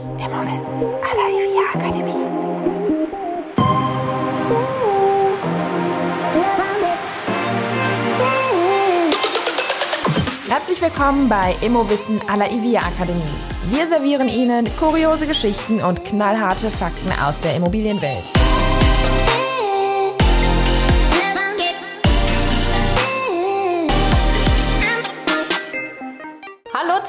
Immowissen à la IVIA Akademie. Herzlich willkommen bei Immowissen à la IVIA Akademie. Wir servieren Ihnen kuriose Geschichten und knallharte Fakten aus der Immobilienwelt.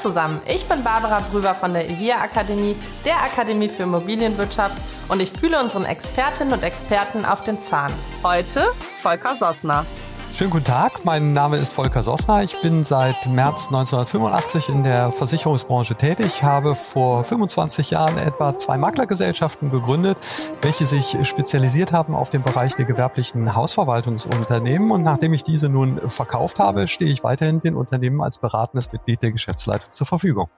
Zusammen, ich bin Barbara Brüber von der IVIA Akademie, der Akademie für Immobilienwirtschaft und ich fühle unseren Expertinnen und Experten auf den Zahn. Heute Volker Sossner. Schönen guten Tag, mein Name ist Volker Sossner. Ich bin seit März 1985 in der Versicherungsbranche tätig, habe vor 25 Jahren etwa zwei Maklergesellschaften gegründet, welche sich spezialisiert haben auf den Bereich der gewerblichen Hausverwaltungsunternehmen. Und nachdem ich diese nun verkauft habe, stehe ich weiterhin den Unternehmen als beratendes Mitglied der Geschäftsleitung zur Verfügung.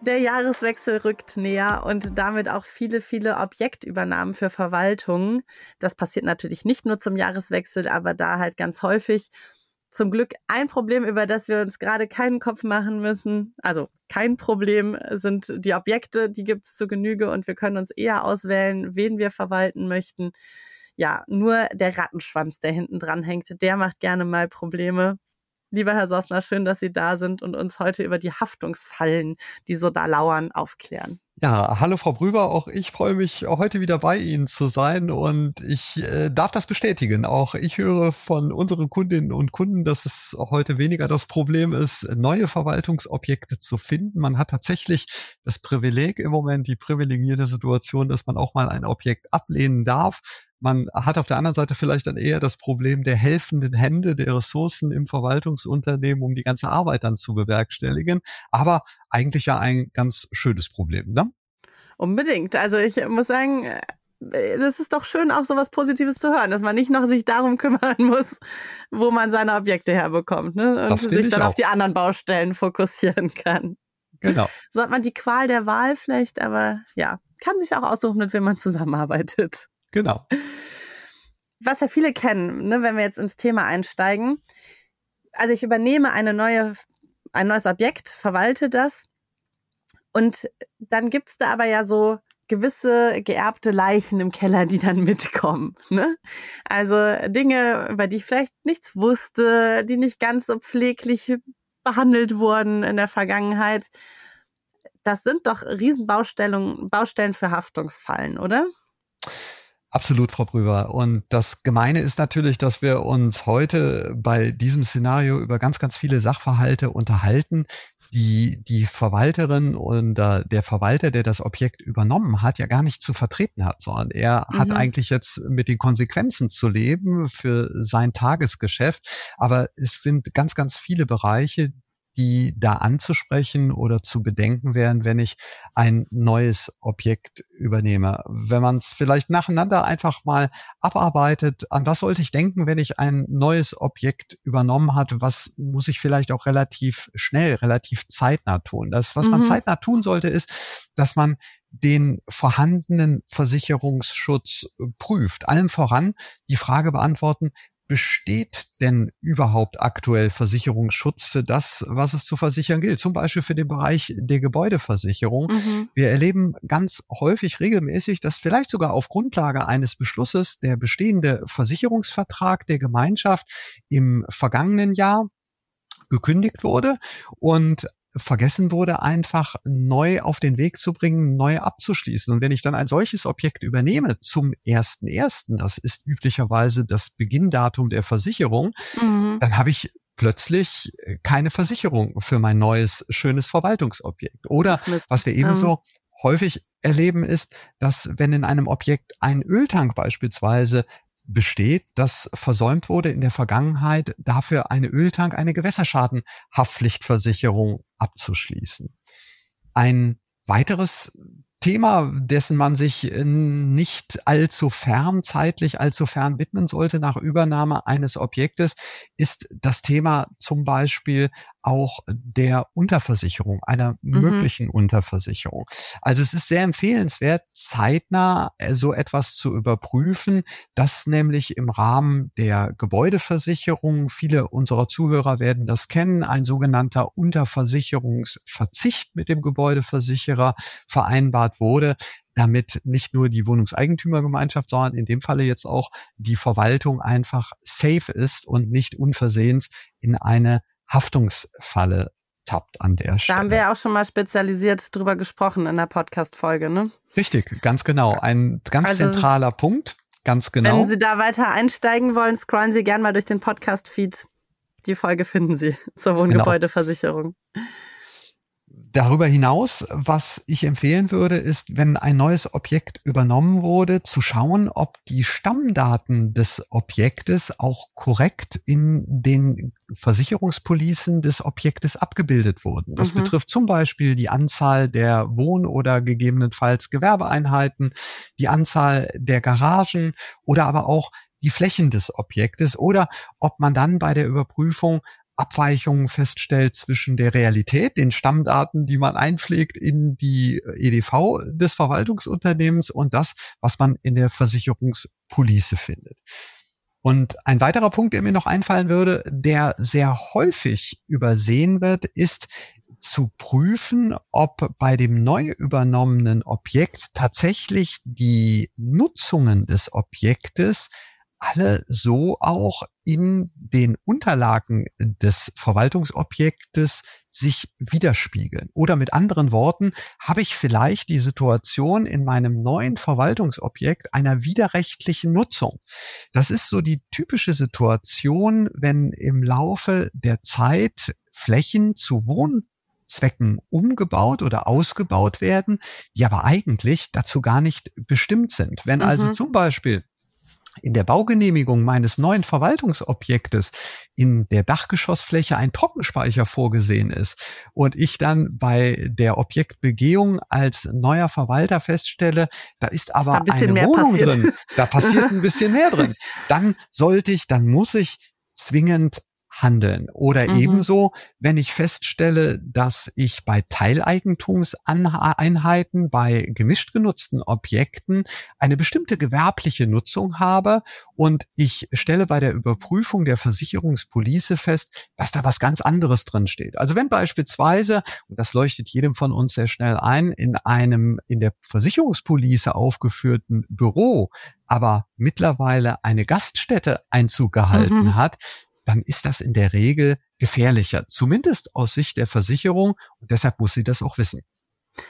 Der Jahreswechsel rückt näher und damit auch viele, viele Objektübernahmen für Verwaltungen. Das passiert natürlich nicht nur zum Jahreswechsel, aber da halt ganz häufig. Zum Glück ein Problem, über das wir uns gerade keinen Kopf machen müssen. Also kein Problem sind die Objekte, die gibt's zu Genüge und wir können uns eher auswählen, wen wir verwalten möchten. Ja, nur der Rattenschwanz, der hinten dran hängt, der macht gerne mal Probleme. Lieber Herr Sossner, schön, dass Sie da sind und uns heute über die Haftungsfallen, die so da lauern, aufklären. Ja, hallo Frau Brüber, auch ich freue mich heute wieder bei Ihnen zu sein und ich äh, darf das bestätigen. Auch ich höre von unseren Kundinnen und Kunden, dass es heute weniger das Problem ist, neue Verwaltungsobjekte zu finden. Man hat tatsächlich das Privileg im Moment, die privilegierte Situation, dass man auch mal ein Objekt ablehnen darf man hat auf der anderen Seite vielleicht dann eher das Problem der helfenden Hände, der Ressourcen im Verwaltungsunternehmen, um die ganze Arbeit dann zu bewerkstelligen. Aber eigentlich ja ein ganz schönes Problem, ne? Unbedingt. Also ich muss sagen, äh, das ist doch schön, auch so was Positives zu hören, dass man nicht noch sich darum kümmern muss, wo man seine Objekte herbekommt, ne? Und sich dann auch. auf die anderen Baustellen fokussieren kann. Genau. So hat man die Qual der Wahl vielleicht, aber ja, kann sich auch aussuchen, mit wem man zusammenarbeitet. Genau. Was ja viele kennen, ne, wenn wir jetzt ins Thema einsteigen. Also ich übernehme eine neue, ein neues Objekt, verwalte das und dann gibt's da aber ja so gewisse geerbte Leichen im Keller, die dann mitkommen. Ne? Also Dinge, über die ich vielleicht nichts wusste, die nicht ganz so pfleglich behandelt wurden in der Vergangenheit. Das sind doch Riesenbaustellen Baustellen für Haftungsfallen, oder? Absolut, Frau Brüber. Und das Gemeine ist natürlich, dass wir uns heute bei diesem Szenario über ganz, ganz viele Sachverhalte unterhalten, die die Verwalterin und der Verwalter, der das Objekt übernommen hat, ja gar nicht zu vertreten hat, sondern er mhm. hat eigentlich jetzt mit den Konsequenzen zu leben für sein Tagesgeschäft. Aber es sind ganz, ganz viele Bereiche, die da anzusprechen oder zu bedenken wären, wenn ich ein neues Objekt übernehme. Wenn man es vielleicht nacheinander einfach mal abarbeitet, an was sollte ich denken, wenn ich ein neues Objekt übernommen hat, was muss ich vielleicht auch relativ schnell, relativ zeitnah tun. Das, was mhm. man zeitnah tun sollte, ist, dass man den vorhandenen Versicherungsschutz prüft. Allem voran die Frage beantworten, besteht denn überhaupt aktuell Versicherungsschutz für das, was es zu versichern gilt? Zum Beispiel für den Bereich der Gebäudeversicherung. Mhm. Wir erleben ganz häufig regelmäßig, dass vielleicht sogar auf Grundlage eines Beschlusses der bestehende Versicherungsvertrag der Gemeinschaft im vergangenen Jahr gekündigt wurde und vergessen wurde, einfach neu auf den Weg zu bringen, neu abzuschließen. Und wenn ich dann ein solches Objekt übernehme zum ersten ersten, das ist üblicherweise das Beginndatum der Versicherung, mhm. dann habe ich plötzlich äh, keine Versicherung für mein neues schönes Verwaltungsobjekt. Oder was wir ebenso häufig erleben ist, dass wenn in einem Objekt ein Öltank beispielsweise besteht, dass versäumt wurde in der Vergangenheit, dafür eine Öltank, eine Gewässerschadenhaftpflichtversicherung abzuschließen. Ein weiteres Thema, dessen man sich äh, nicht allzu fern, zeitlich allzu fern widmen sollte nach Übernahme eines Objektes, ist das Thema zum Beispiel auch der Unterversicherung, einer mhm. möglichen Unterversicherung. Also es ist sehr empfehlenswert, zeitnah äh, so etwas zu überprüfen, dass nämlich im Rahmen der Gebäudeversicherung, viele unserer Zuhörer werden das kennen, ein sogenannter Unterversicherungsverzicht mit dem Gebäudeversicherer vereinbart wurde, damit nicht nur die Wohnungseigentümergemeinschaft, sondern in dem Falle jetzt auch die Verwaltung einfach safe ist und nicht unversehens in eine Haftungsfalle tappt an der Stelle. Da haben wir ja auch schon mal spezialisiert drüber gesprochen in der Podcast-Folge, ne? Richtig, ganz genau. Ein ganz also, zentraler Punkt. Ganz genau. Wenn Sie da weiter einsteigen wollen, scrollen Sie gerne mal durch den Podcast-Feed. Die Folge finden Sie zur genau. Wohngebäudeversicherung. Genau. Darüber hinaus, was ich empfehlen würde, ist, wenn ein neues Objekt übernommen wurde, zu schauen, ob die Stammdaten des Objektes auch korrekt in den Versicherungspolicen des Objektes abgebildet wurden. Das mhm. betrifft zum Beispiel die Anzahl der Wohn- oder gegebenenfalls Gewerbeeinheiten, die Anzahl der Garagen oder aber auch die Flächen des Objektes oder ob man dann bei der Überprüfung Abweichungen feststellt zwischen der Realität, den Stammdaten, die man einpflegt in die EDV des Verwaltungsunternehmens und das, was man in der Versicherungspolice findet. Und ein weiterer Punkt, der mir noch einfallen würde, der sehr häufig übersehen wird, ist zu prüfen, ob bei dem neu übernommenen Objekt tatsächlich die Nutzungen des Objektes alle so auch in den Unterlagen des Verwaltungsobjektes sich widerspiegeln. Oder mit anderen Worten, habe ich vielleicht die Situation in meinem neuen Verwaltungsobjekt einer widerrechtlichen Nutzung. Das ist so die typische Situation, wenn im Laufe der Zeit Flächen zu Wohnzwecken umgebaut oder ausgebaut werden, die aber eigentlich dazu gar nicht bestimmt sind. Wenn also mhm. also zum Beispiel in der Baugenehmigung meines neuen Verwaltungsobjektes in der Dachgeschossfläche ein Trockenspeicher vorgesehen ist und ich dann bei der Objektbegehung als neuer Verwalter feststelle, da ist aber ein eine Wohnung passiert. drin, da passiert ein bisschen mehr drin, dann sollte ich, dann muss ich zwingend handeln. Oder mhm. ebenso, wenn ich feststelle, dass ich bei Teileigentumseinheiten, bei gemischt genutzten Objekten eine bestimmte gewerbliche Nutzung habe und ich stelle bei der Überprüfung der Versicherungspolice fest, dass da was ganz anderes drin steht. Also wenn beispielsweise, und das leuchtet jedem von uns sehr schnell ein, in einem in der Versicherungspolice aufgeführten Büro aber mittlerweile eine Gaststätte Einzug gehalten mhm. hat, dann ist das in der Regel gefährlicher, zumindest aus Sicht der Versicherung. Und deshalb muss sie das auch wissen.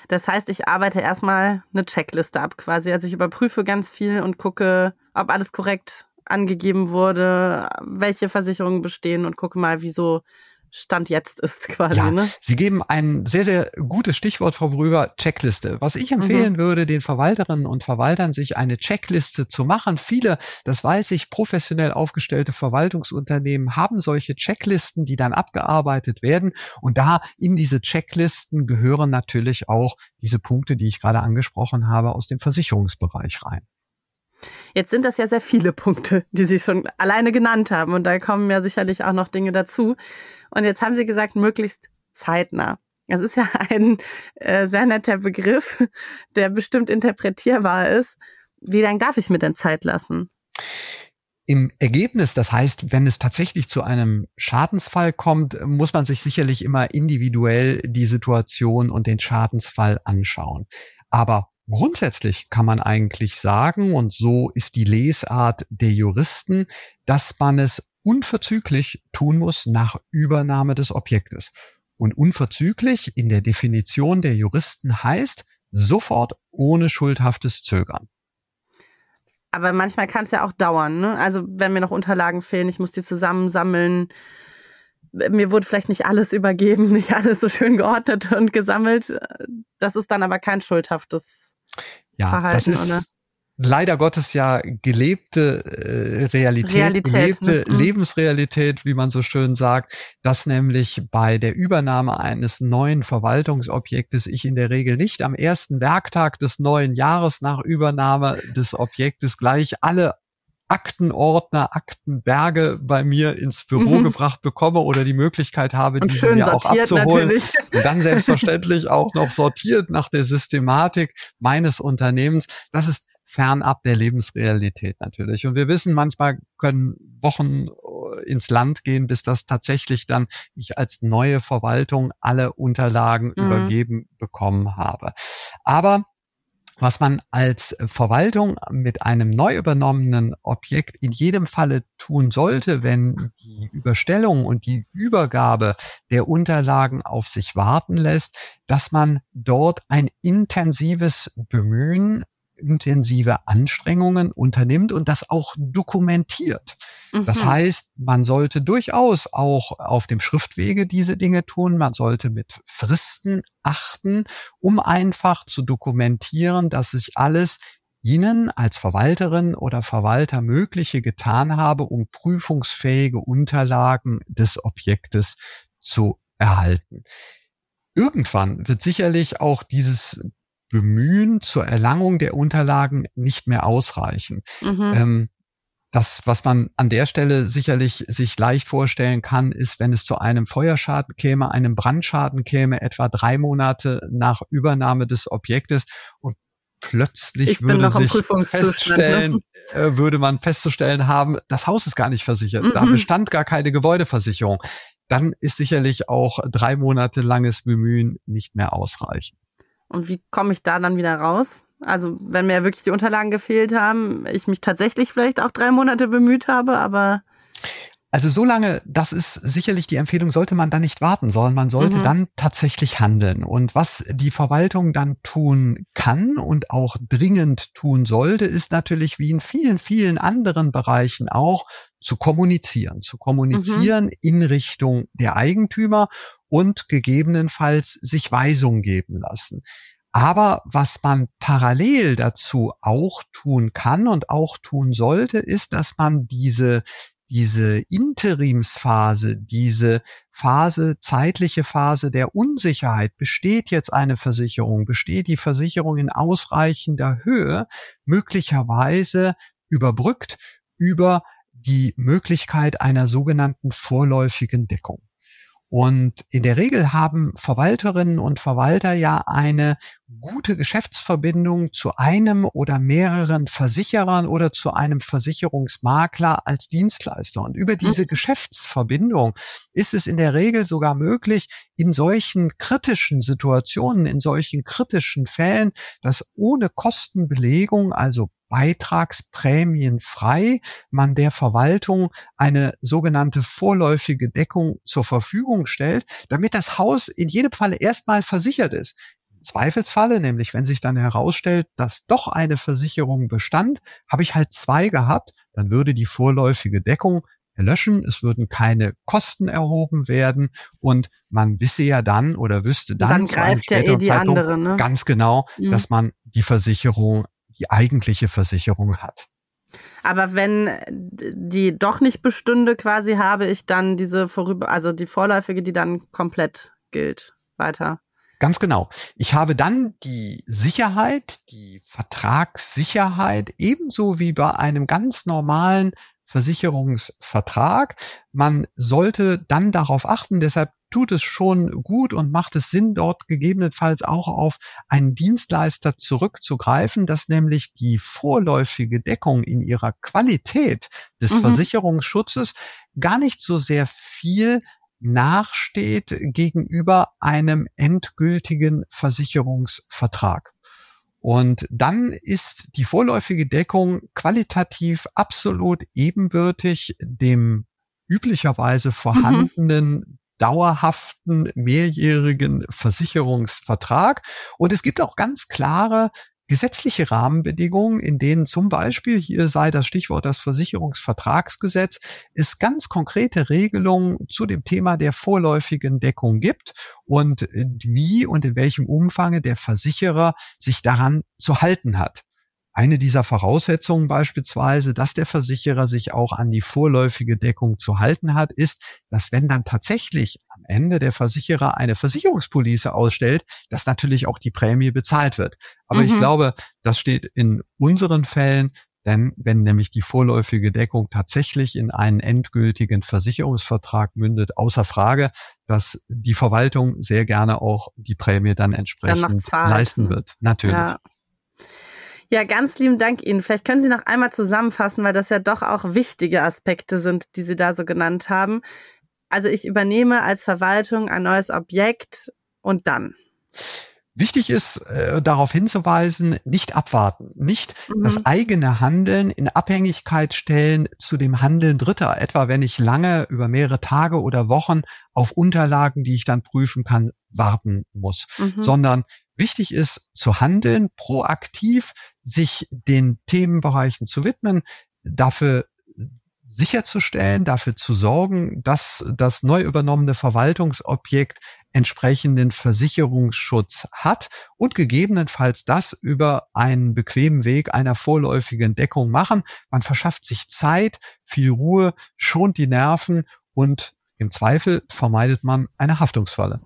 Das heißt, ich arbeite erstmal eine Checkliste ab quasi. Also ich überprüfe ganz viel und gucke, ob alles korrekt angegeben wurde, welche Versicherungen bestehen und gucke mal, wieso Stand jetzt ist quasi. Ja, ne? Sie geben ein sehr, sehr gutes Stichwort, Frau Brüger, Checkliste. Was ich empfehlen mhm. würde, den Verwalterinnen und Verwaltern, sich eine Checkliste zu machen. Viele, das weiß ich, professionell aufgestellte Verwaltungsunternehmen haben solche Checklisten, die dann abgearbeitet werden. Und da in diese Checklisten gehören natürlich auch diese Punkte, die ich gerade angesprochen habe, aus dem Versicherungsbereich rein. Jetzt sind das ja sehr viele Punkte, die Sie schon alleine genannt haben. Und da kommen ja sicherlich auch noch Dinge dazu. Und jetzt haben Sie gesagt, möglichst zeitnah. Das ist ja ein äh, sehr netter Begriff, der bestimmt interpretierbar ist. Wie lange darf ich mir denn Zeit lassen? Im Ergebnis, das heißt, wenn es tatsächlich zu einem Schadensfall kommt, muss man sich sicherlich immer individuell die Situation und den Schadensfall anschauen. Aber Grundsätzlich kann man eigentlich sagen, und so ist die Lesart der Juristen, dass man es unverzüglich tun muss nach Übernahme des Objektes. Und unverzüglich in der Definition der Juristen heißt sofort ohne schuldhaftes Zögern. Aber manchmal kann es ja auch dauern. Ne? Also wenn mir noch Unterlagen fehlen, ich muss die zusammensammeln. Mir wurde vielleicht nicht alles übergeben, nicht alles so schön geordnet und gesammelt. Das ist dann aber kein schuldhaftes ja, Verhalten, das ist oder? leider Gottes ja gelebte äh, Realität, Realität, gelebte ne? Lebensrealität, wie man so schön sagt, dass nämlich bei der Übernahme eines neuen Verwaltungsobjektes ich in der Regel nicht am ersten Werktag des neuen Jahres nach Übernahme des Objektes gleich alle Aktenordner, Aktenberge bei mir ins Büro mhm. gebracht bekomme oder die Möglichkeit habe, und diese mir auch abzuholen. Natürlich. Und dann selbstverständlich auch noch sortiert nach der Systematik meines Unternehmens. Das ist fernab der Lebensrealität natürlich. Und wir wissen, manchmal können Wochen äh, ins Land gehen, bis das tatsächlich dann ich als neue Verwaltung alle Unterlagen mhm. übergeben bekommen habe. Aber was man als Verwaltung mit einem neu übernommenen Objekt in jedem Falle tun sollte, wenn die Überstellung und die Übergabe der Unterlagen auf sich warten lässt, dass man dort ein intensives Bemühen intensive Anstrengungen unternimmt und das auch dokumentiert. Mhm. Das heißt, man sollte durchaus auch auf dem Schriftwege diese Dinge tun. Man sollte mit Fristen achten, um einfach zu dokumentieren, dass sich alles Ihnen als Verwalterin oder Verwalter mögliche getan habe, um prüfungsfähige Unterlagen des Objektes zu erhalten. Irgendwann wird sicherlich auch dieses Bemühen zur Erlangung der Unterlagen nicht mehr ausreichen. Mhm. Ähm, das, was man an der Stelle sicherlich sich leicht vorstellen kann, ist, wenn es zu einem Feuerschaden käme, einem Brandschaden käme, etwa drei Monate nach Übernahme des Objektes und plötzlich würde sich ne? feststellen, äh, würde man festzustellen haben, das Haus ist gar nicht versichert, mhm. da bestand gar keine Gebäudeversicherung. Dann ist sicherlich auch drei Monate langes Bemühen nicht mehr ausreichend. Und wie komme ich da dann wieder raus? Also wenn mir wirklich die Unterlagen gefehlt haben, ich mich tatsächlich vielleicht auch drei Monate bemüht habe, aber also so lange, das ist sicherlich die Empfehlung, sollte man dann nicht warten, sondern man sollte mhm. dann tatsächlich handeln. Und was die Verwaltung dann tun kann und auch dringend tun sollte, ist natürlich wie in vielen, vielen anderen Bereichen auch zu kommunizieren, zu kommunizieren mhm. in Richtung der Eigentümer und gegebenenfalls sich Weisungen geben lassen. Aber was man parallel dazu auch tun kann und auch tun sollte, ist, dass man diese diese Interimsphase, diese Phase, zeitliche Phase der Unsicherheit, besteht jetzt eine Versicherung, besteht die Versicherung in ausreichender Höhe, möglicherweise überbrückt über die Möglichkeit einer sogenannten vorläufigen Deckung. Und in der Regel haben Verwalterinnen und Verwalter ja eine gute Geschäftsverbindung zu einem oder mehreren Versicherern oder zu einem Versicherungsmakler als Dienstleister. Und über diese mhm. Geschäftsverbindung ist es in der Regel sogar möglich, in solchen kritischen Situationen, in solchen kritischen Fällen, dass ohne Kostenbelegung, also beitragsprämienfrei man der Verwaltung eine sogenannte vorläufige Deckung zur Verfügung stellt, damit das Haus in jedem Falle erstmal versichert ist. Zweifelsfalle, nämlich wenn sich dann herausstellt, dass doch eine Versicherung bestand, habe ich halt zwei gehabt, dann würde die vorläufige Deckung erlöschen, es würden keine Kosten erhoben werden und man wisse ja dann oder wüsste dann, dann greift ja eh die Zeitpunkt andere, ne? ganz genau, mhm. dass man die Versicherung die eigentliche Versicherung hat. Aber wenn die doch nicht bestünde, quasi habe ich dann diese vorüber, also die vorläufige, die dann komplett gilt, weiter. Ganz genau. Ich habe dann die Sicherheit, die Vertragssicherheit, ebenso wie bei einem ganz normalen Versicherungsvertrag. Man sollte dann darauf achten, deshalb tut es schon gut und macht es Sinn, dort gegebenenfalls auch auf einen Dienstleister zurückzugreifen, dass nämlich die vorläufige Deckung in ihrer Qualität des mhm. Versicherungsschutzes gar nicht so sehr viel nachsteht gegenüber einem endgültigen Versicherungsvertrag. Und dann ist die vorläufige Deckung qualitativ absolut ebenbürtig dem üblicherweise vorhandenen mhm dauerhaften mehrjährigen Versicherungsvertrag. Und es gibt auch ganz klare gesetzliche Rahmenbedingungen, in denen zum Beispiel, hier sei das Stichwort das Versicherungsvertragsgesetz, es ganz konkrete Regelungen zu dem Thema der vorläufigen Deckung gibt und wie und in welchem Umfange der Versicherer sich daran zu halten hat. Eine dieser Voraussetzungen beispielsweise, dass der Versicherer sich auch an die vorläufige Deckung zu halten hat, ist, dass wenn dann tatsächlich am Ende der Versicherer eine Versicherungspolice ausstellt, dass natürlich auch die Prämie bezahlt wird. Aber mhm. ich glaube, das steht in unseren Fällen Denn wenn nämlich die vorläufige Deckung tatsächlich in einen endgültigen Versicherungsvertrag mündet, außer Frage, dass die Verwaltung sehr gerne auch die Prämie dann entsprechend dann leisten wird. Natürlich. Ja. Ja, ganz lieben Dank Ihnen. Vielleicht können Sie noch einmal zusammenfassen, weil das ja doch auch wichtige Aspekte sind, die Sie da so genannt haben. Also ich übernehme als Verwaltung ein neues Objekt und dann. Wichtig ist, äh, darauf hinzuweisen, nicht abwarten, nicht mhm. das eigene Handeln in Abhängigkeit stellen zu dem Handeln Dritter. Etwa wenn ich lange über mehrere Tage oder Wochen auf Unterlagen, die ich dann prüfen kann, warten muss, mhm. sondern wichtig ist zu handeln, proaktiv sich den Themenbereichen zu widmen, dafür sicherzustellen, dafür zu sorgen, dass das neu übernommene Verwaltungsobjekt entsprechenden Versicherungsschutz hat und gegebenenfalls das über einen bequemen Weg einer vorläufigen Deckung machen. Man verschafft sich Zeit, viel Ruhe, schont die Nerven und im Zweifel vermeidet man eine Haftungsfalle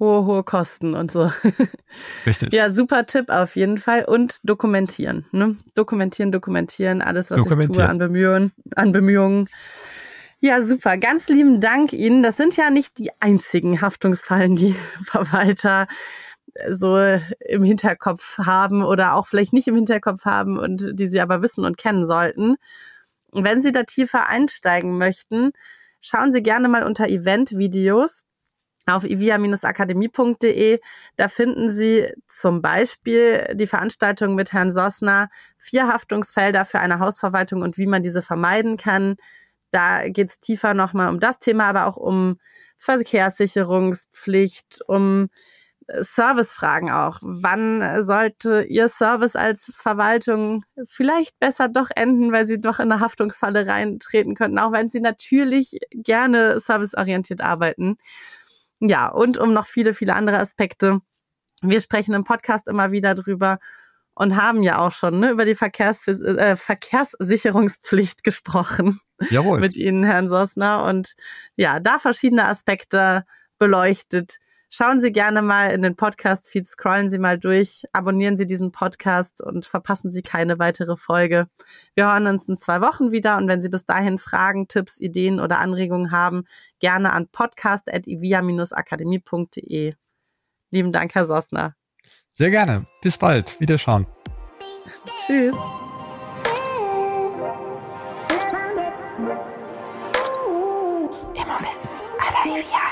hohe, hohe Kosten und so. Richtig. Ja, super Tipp auf jeden Fall. Und dokumentieren. Ne? Dokumentieren, dokumentieren, alles, was ich tue an Bemühungen, an Bemühungen. Ja, super. Ganz lieben Dank Ihnen. Das sind ja nicht die einzigen Haftungsfallen, die Verwalter so im Hinterkopf haben oder auch vielleicht nicht im Hinterkopf haben und die sie aber wissen und kennen sollten. Wenn Sie da tiefer einsteigen möchten, schauen Sie gerne mal unter Event-Videos auf ivia-akademie.de. Da finden Sie zum Beispiel die Veranstaltung mit Herrn Sossner, vier Haftungsfelder für eine Hausverwaltung und wie man diese vermeiden kann. Da geht es tiefer nochmal um das Thema, aber auch um Verkehrssicherungspflicht, um äh, Servicefragen auch. Wann sollte Ihr Service als Verwaltung vielleicht besser doch enden, weil Sie doch in eine Haftungsfalle reintreten könnten, auch wenn Sie natürlich gerne serviceorientiert arbeiten. Ja, und um noch viele, viele andere Aspekte. Wir sprechen im Podcast immer wieder drüber und haben ja auch schon ne, über die Verkehrs äh, Verkehrssicherungspflicht gesprochen. Jawohl. Mit Ihnen, Herrn Sosner. Und ja, da verschiedene Aspekte beleuchtet. Schauen Sie gerne mal in den Podcast-Feed, scrollen Sie mal durch, abonnieren Sie diesen Podcast und verpassen Sie keine weitere Folge. Wir hören uns in zwei Wochen wieder und wenn Sie bis dahin Fragen, Tipps, Ideen oder Anregungen haben, gerne an podcast.ivia-akademie.de. Lieben Dank, Herr Sossner. Sehr gerne. Bis bald. Wiederschauen. Tschüss. Immer Wissen, aller Ivia.